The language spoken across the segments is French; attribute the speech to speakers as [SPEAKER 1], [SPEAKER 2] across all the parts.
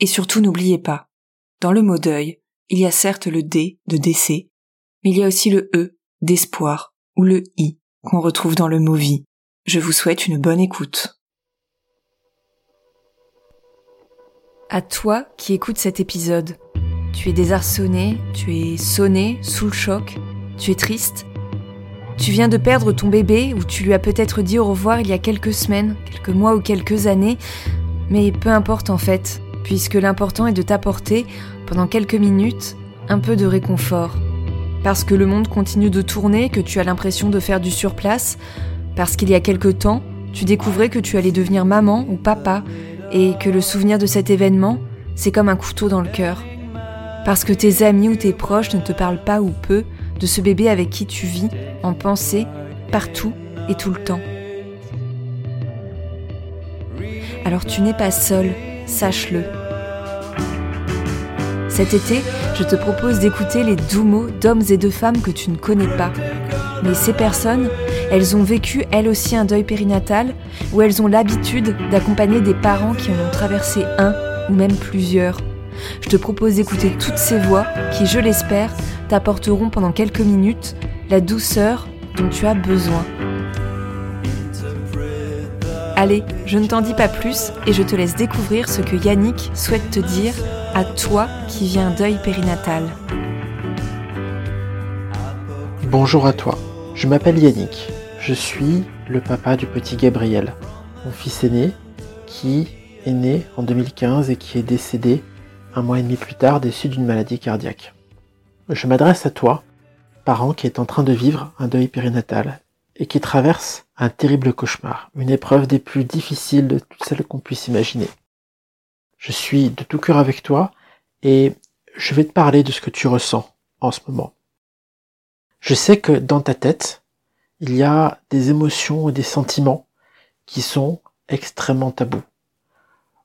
[SPEAKER 1] Et surtout n'oubliez pas, dans le mot deuil, il y a certes le D de décès, mais il y a aussi le E d'espoir ou le I qu'on retrouve dans le mot vie. Je vous souhaite une bonne écoute. À toi qui écoutes cet épisode, tu es désarçonné, tu es sonné, sous le choc, tu es triste. Tu viens de perdre ton bébé ou tu lui as peut-être dit au revoir il y a quelques semaines, quelques mois ou quelques années, mais peu importe en fait, puisque l'important est de t'apporter, pendant quelques minutes, un peu de réconfort. Parce que le monde continue de tourner, que tu as l'impression de faire du surplace, parce qu'il y a quelque temps, tu découvrais que tu allais devenir maman ou papa, et que le souvenir de cet événement, c'est comme un couteau dans le cœur. Parce que tes amis ou tes proches ne te parlent pas ou peu de ce bébé avec qui tu vis, en pensée, partout et tout le temps. Alors tu n'es pas seul, sache-le. Cet été, je te propose d'écouter les doux mots d'hommes et de femmes que tu ne connais pas. Mais ces personnes, elles ont vécu elles aussi un deuil périnatal, ou elles ont l'habitude d'accompagner des parents qui en ont traversé un ou même plusieurs. Je te propose d'écouter toutes ces voix qui, je l'espère, t'apporteront pendant quelques minutes la douceur dont tu as besoin. Allez, je ne t'en dis pas plus et je te laisse découvrir ce que Yannick souhaite te dire à toi qui un deuil périnatal.
[SPEAKER 2] Bonjour à toi, je m'appelle Yannick, je suis le papa du petit Gabriel, mon fils aîné qui est né en 2015 et qui est décédé un mois et demi plus tard déçu d'une maladie cardiaque. Je m'adresse à toi, parent qui est en train de vivre un deuil périnatal et qui traverse un terrible cauchemar, une épreuve des plus difficiles de toutes celles qu'on puisse imaginer. Je suis de tout cœur avec toi et je vais te parler de ce que tu ressens en ce moment. Je sais que dans ta tête, il y a des émotions et des sentiments qui sont extrêmement tabous.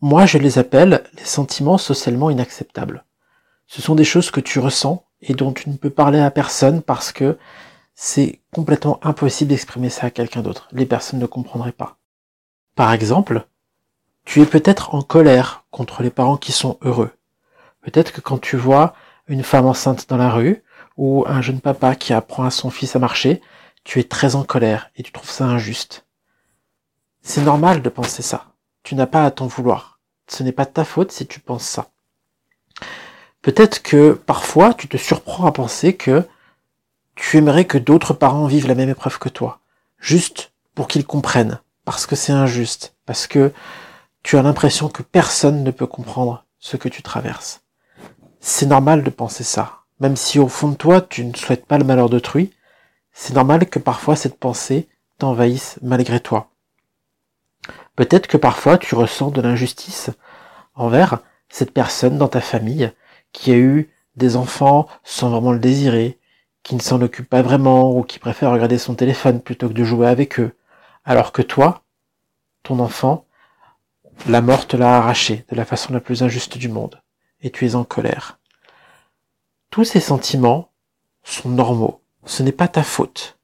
[SPEAKER 2] Moi, je les appelle les sentiments socialement inacceptables. Ce sont des choses que tu ressens et dont tu ne peux parler à personne parce que c'est complètement impossible d'exprimer ça à quelqu'un d'autre. Les personnes ne comprendraient pas. Par exemple, tu es peut-être en colère contre les parents qui sont heureux. Peut-être que quand tu vois une femme enceinte dans la rue ou un jeune papa qui apprend à son fils à marcher, tu es très en colère et tu trouves ça injuste. C'est normal de penser ça. Tu n'as pas à t'en vouloir. Ce n'est pas ta faute si tu penses ça. Peut-être que parfois tu te surprends à penser que tu aimerais que d'autres parents vivent la même épreuve que toi, juste pour qu'ils comprennent, parce que c'est injuste, parce que tu as l'impression que personne ne peut comprendre ce que tu traverses. C'est normal de penser ça, même si au fond de toi tu ne souhaites pas le malheur d'autrui, c'est normal que parfois cette pensée t'envahisse malgré toi. Peut-être que parfois tu ressens de l'injustice envers cette personne dans ta famille qui a eu des enfants sans vraiment le désirer, qui ne s'en occupe pas vraiment ou qui préfère regarder son téléphone plutôt que de jouer avec eux, alors que toi, ton enfant, la mort te l'a arraché de la façon la plus injuste du monde, et tu es en colère. Tous ces sentiments sont normaux, ce n'est pas ta faute.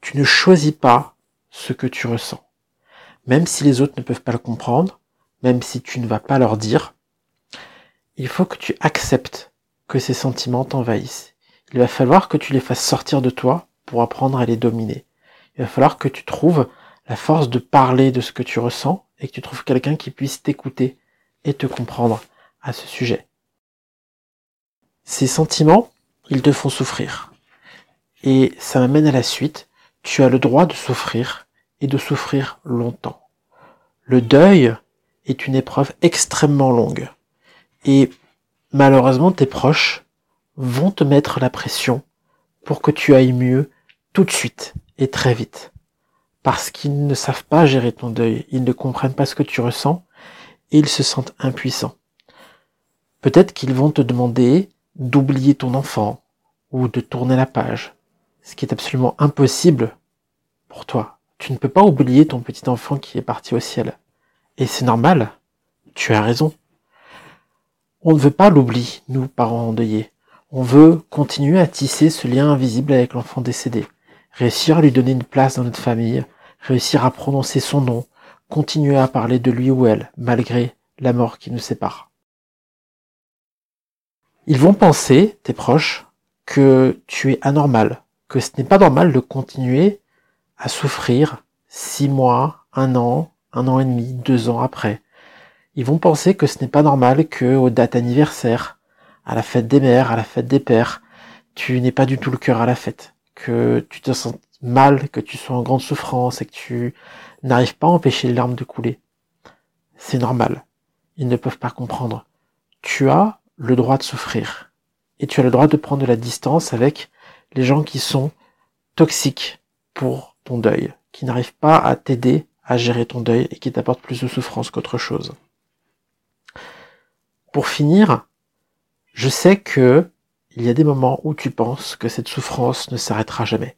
[SPEAKER 2] Tu ne choisis pas ce que tu ressens. Même si les autres ne peuvent pas le comprendre, même si tu ne vas pas leur dire, il faut que tu acceptes que ces sentiments t'envahissent. Il va falloir que tu les fasses sortir de toi pour apprendre à les dominer. Il va falloir que tu trouves la force de parler de ce que tu ressens et que tu trouves quelqu'un qui puisse t'écouter et te comprendre à ce sujet. Ces sentiments, ils te font souffrir. Et ça m'amène à la suite. Tu as le droit de souffrir et de souffrir longtemps. Le deuil est une épreuve extrêmement longue. Et malheureusement, tes proches vont te mettre la pression pour que tu ailles mieux tout de suite et très vite. Parce qu'ils ne savent pas gérer ton deuil, ils ne comprennent pas ce que tu ressens et ils se sentent impuissants. Peut-être qu'ils vont te demander d'oublier ton enfant ou de tourner la page, ce qui est absolument impossible pour toi. Tu ne peux pas oublier ton petit enfant qui est parti au ciel. Et c'est normal, tu as raison. On ne veut pas l'oubli, nous, parents endeuillés. On veut continuer à tisser ce lien invisible avec l'enfant décédé, réussir à lui donner une place dans notre famille, réussir à prononcer son nom, continuer à parler de lui ou elle, malgré la mort qui nous sépare. Ils vont penser, tes proches, que tu es anormal, que ce n'est pas normal de continuer à souffrir six mois, un an, un an et demi, deux ans après. Ils vont penser que ce n'est pas normal que aux dates anniversaires, à la fête des mères, à la fête des pères, tu n'es pas du tout le cœur à la fête, que tu te sens mal, que tu sois en grande souffrance et que tu n'arrives pas à empêcher les larmes de couler. C'est normal. Ils ne peuvent pas comprendre. Tu as le droit de souffrir. Et tu as le droit de prendre de la distance avec les gens qui sont toxiques pour ton deuil, qui n'arrivent pas à t'aider à gérer ton deuil et qui t'apportent plus de souffrance qu'autre chose. Pour finir, je sais que il y a des moments où tu penses que cette souffrance ne s'arrêtera jamais.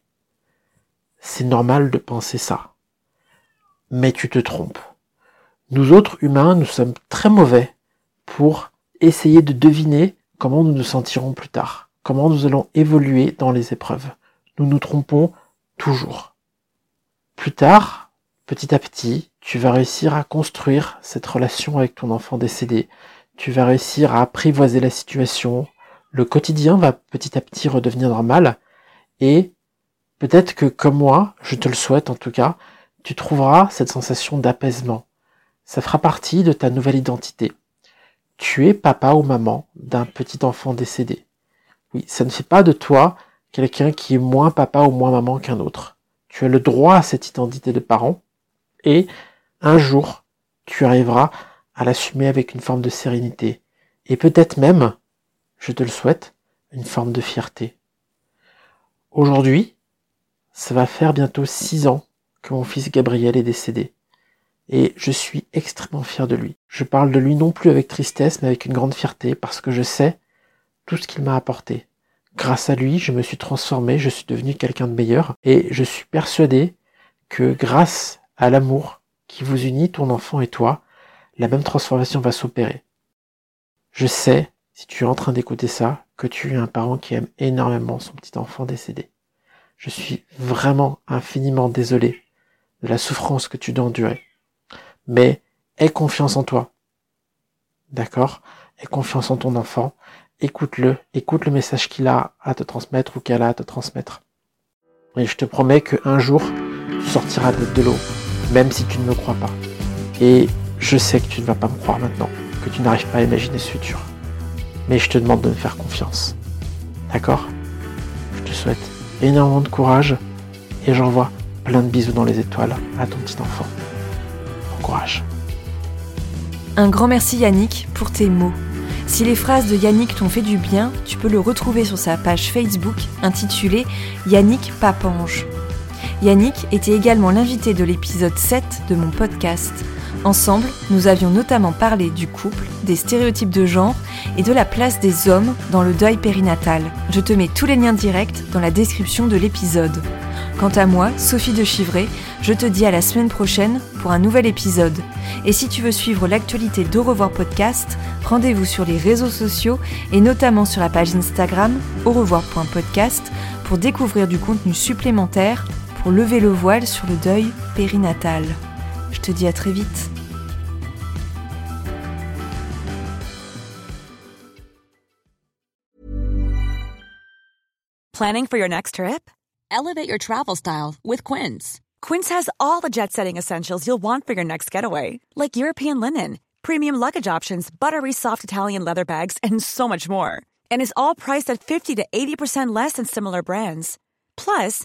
[SPEAKER 2] C'est normal de penser ça. Mais tu te trompes. Nous autres humains, nous sommes très mauvais pour essayer de deviner comment nous nous sentirons plus tard, comment nous allons évoluer dans les épreuves. Nous nous trompons toujours. Plus tard, petit à petit, tu vas réussir à construire cette relation avec ton enfant décédé. Tu vas réussir à apprivoiser la situation. Le quotidien va petit à petit redevenir normal. Et peut-être que comme moi, je te le souhaite en tout cas, tu trouveras cette sensation d'apaisement. Ça fera partie de ta nouvelle identité. Tu es papa ou maman d'un petit enfant décédé. Oui, ça ne fait pas de toi quelqu'un qui est moins papa ou moins maman qu'un autre. Tu as le droit à cette identité de parent et un jour, tu arriveras à l'assumer avec une forme de sérénité et peut-être même, je te le souhaite, une forme de fierté. Aujourd'hui, ça va faire bientôt six ans que mon fils Gabriel est décédé et je suis extrêmement fier de lui. Je parle de lui non plus avec tristesse, mais avec une grande fierté, parce que je sais tout ce qu'il m'a apporté. Grâce à lui, je me suis transformé, je suis devenu quelqu'un de meilleur, et je suis persuadé que grâce à l'amour qui vous unit, ton enfant et toi, la même transformation va s'opérer. Je sais, si tu es en train d'écouter ça, que tu es un parent qui aime énormément son petit enfant décédé. Je suis vraiment infiniment désolé de la souffrance que tu dois endurer mais aie confiance en toi. D'accord? Aie confiance en ton enfant. Écoute-le, écoute le message qu'il a à te transmettre ou qu'elle a à te transmettre. Et je te promets qu'un jour, tu sortiras de l'eau, même si tu ne me crois pas. Et je sais que tu ne vas pas me croire maintenant, que tu n'arrives pas à imaginer ce futur. Mais je te demande de me faire confiance. D'accord? Je te souhaite énormément de courage et j'envoie plein de bisous dans les étoiles à ton petit enfant.
[SPEAKER 1] Un grand merci Yannick pour tes mots. Si les phrases de Yannick t'ont fait du bien, tu peux le retrouver sur sa page Facebook intitulée Yannick Papange. Yannick était également l'invité de l'épisode 7 de mon podcast. Ensemble, nous avions notamment parlé du couple, des stéréotypes de genre et de la place des hommes dans le deuil périnatal. Je te mets tous les liens directs dans la description de l'épisode. Quant à moi, Sophie de Chivray, je te dis à la semaine prochaine pour un nouvel épisode. Et si tu veux suivre l'actualité d'Au revoir podcast, rendez-vous sur les réseaux sociaux et notamment sur la page Instagram au revoir.podcast pour découvrir du contenu supplémentaire pour lever le voile sur le deuil périnatal. Je te dis à très vite.
[SPEAKER 3] Planning for your next trip? Elevate your travel style with Quince. Quince has all the jet setting essentials you'll want for your next getaway, like European linen premium luggage options, buttery soft Italian leather bags, and so much more. And is all priced at 50 to 80% less than similar brands. Plus,